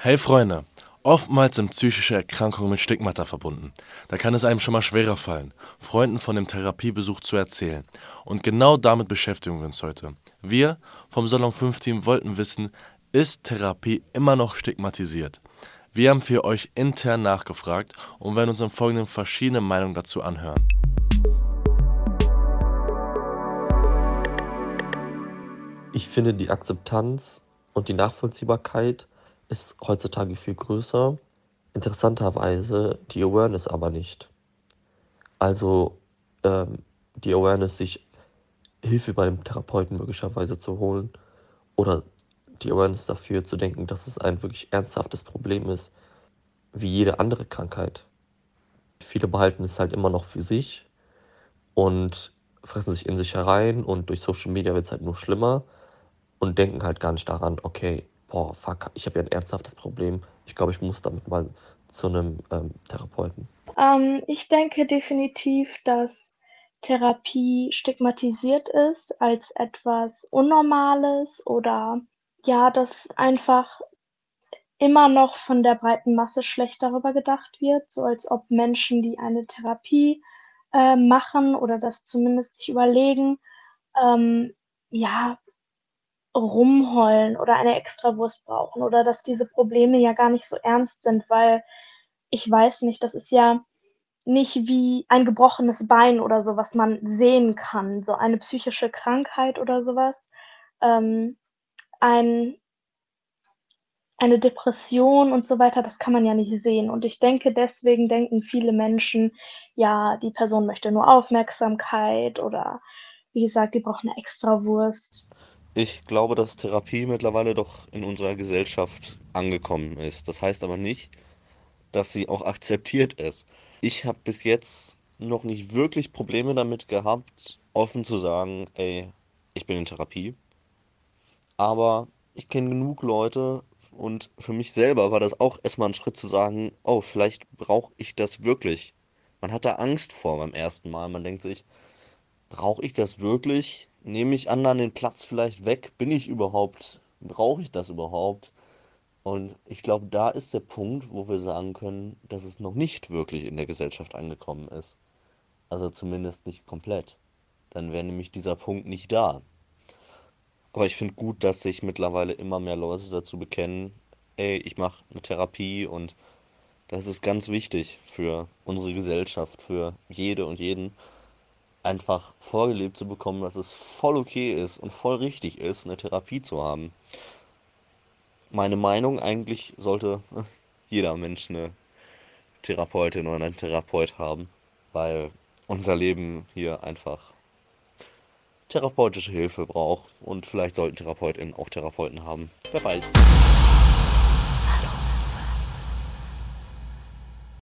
Hey Freunde, oftmals sind psychische Erkrankungen mit Stigmata verbunden. Da kann es einem schon mal schwerer fallen, Freunden von dem Therapiebesuch zu erzählen. Und genau damit beschäftigen wir uns heute. Wir vom Salon 5 Team wollten wissen, ist Therapie immer noch stigmatisiert? Wir haben für euch intern nachgefragt und werden uns im Folgenden verschiedene Meinungen dazu anhören. Ich finde die Akzeptanz und die Nachvollziehbarkeit ist heutzutage viel größer. Interessanterweise die Awareness aber nicht. Also ähm, die Awareness, sich Hilfe bei dem Therapeuten möglicherweise zu holen oder die Awareness dafür zu denken, dass es ein wirklich ernsthaftes Problem ist, wie jede andere Krankheit. Viele behalten es halt immer noch für sich und fressen sich in sich herein und durch Social Media wird es halt nur schlimmer und denken halt gar nicht daran, okay, boah, fuck, ich habe ja ein ernsthaftes Problem. Ich glaube, ich muss damit mal zu einem ähm, Therapeuten. Ähm, ich denke definitiv, dass Therapie stigmatisiert ist als etwas Unnormales oder ja, dass einfach immer noch von der breiten Masse schlecht darüber gedacht wird, so als ob Menschen, die eine Therapie äh, machen oder das zumindest sich überlegen, ähm, ja, rumheulen oder eine Extrawurst brauchen oder dass diese Probleme ja gar nicht so ernst sind, weil ich weiß nicht, das ist ja nicht wie ein gebrochenes Bein oder so, was man sehen kann, so eine psychische Krankheit oder sowas. Ähm, ein eine Depression und so weiter, das kann man ja nicht sehen. Und ich denke, deswegen denken viele Menschen, ja, die Person möchte nur Aufmerksamkeit oder wie gesagt, die braucht eine Extrawurst. Ich glaube, dass Therapie mittlerweile doch in unserer Gesellschaft angekommen ist. Das heißt aber nicht, dass sie auch akzeptiert ist. Ich habe bis jetzt noch nicht wirklich Probleme damit gehabt, offen zu sagen, ey, ich bin in Therapie. Aber ich kenne genug Leute und für mich selber war das auch erstmal ein Schritt zu sagen, oh, vielleicht brauche ich das wirklich. Man hat da Angst vor beim ersten Mal. Man denkt sich, brauche ich das wirklich? Nehme ich anderen den Platz vielleicht weg? Bin ich überhaupt, brauche ich das überhaupt? Und ich glaube, da ist der Punkt, wo wir sagen können, dass es noch nicht wirklich in der Gesellschaft angekommen ist. Also zumindest nicht komplett. Dann wäre nämlich dieser Punkt nicht da. Aber ich finde gut, dass sich mittlerweile immer mehr Leute dazu bekennen, ey, ich mache eine Therapie und das ist ganz wichtig für unsere Gesellschaft, für jede und jeden einfach vorgelebt zu bekommen, dass es voll okay ist und voll richtig ist, eine Therapie zu haben. Meine Meinung, eigentlich sollte jeder Mensch eine Therapeutin oder einen Therapeut haben, weil unser Leben hier einfach therapeutische Hilfe braucht und vielleicht sollten TherapeutInnen auch Therapeuten haben. Wer weiß.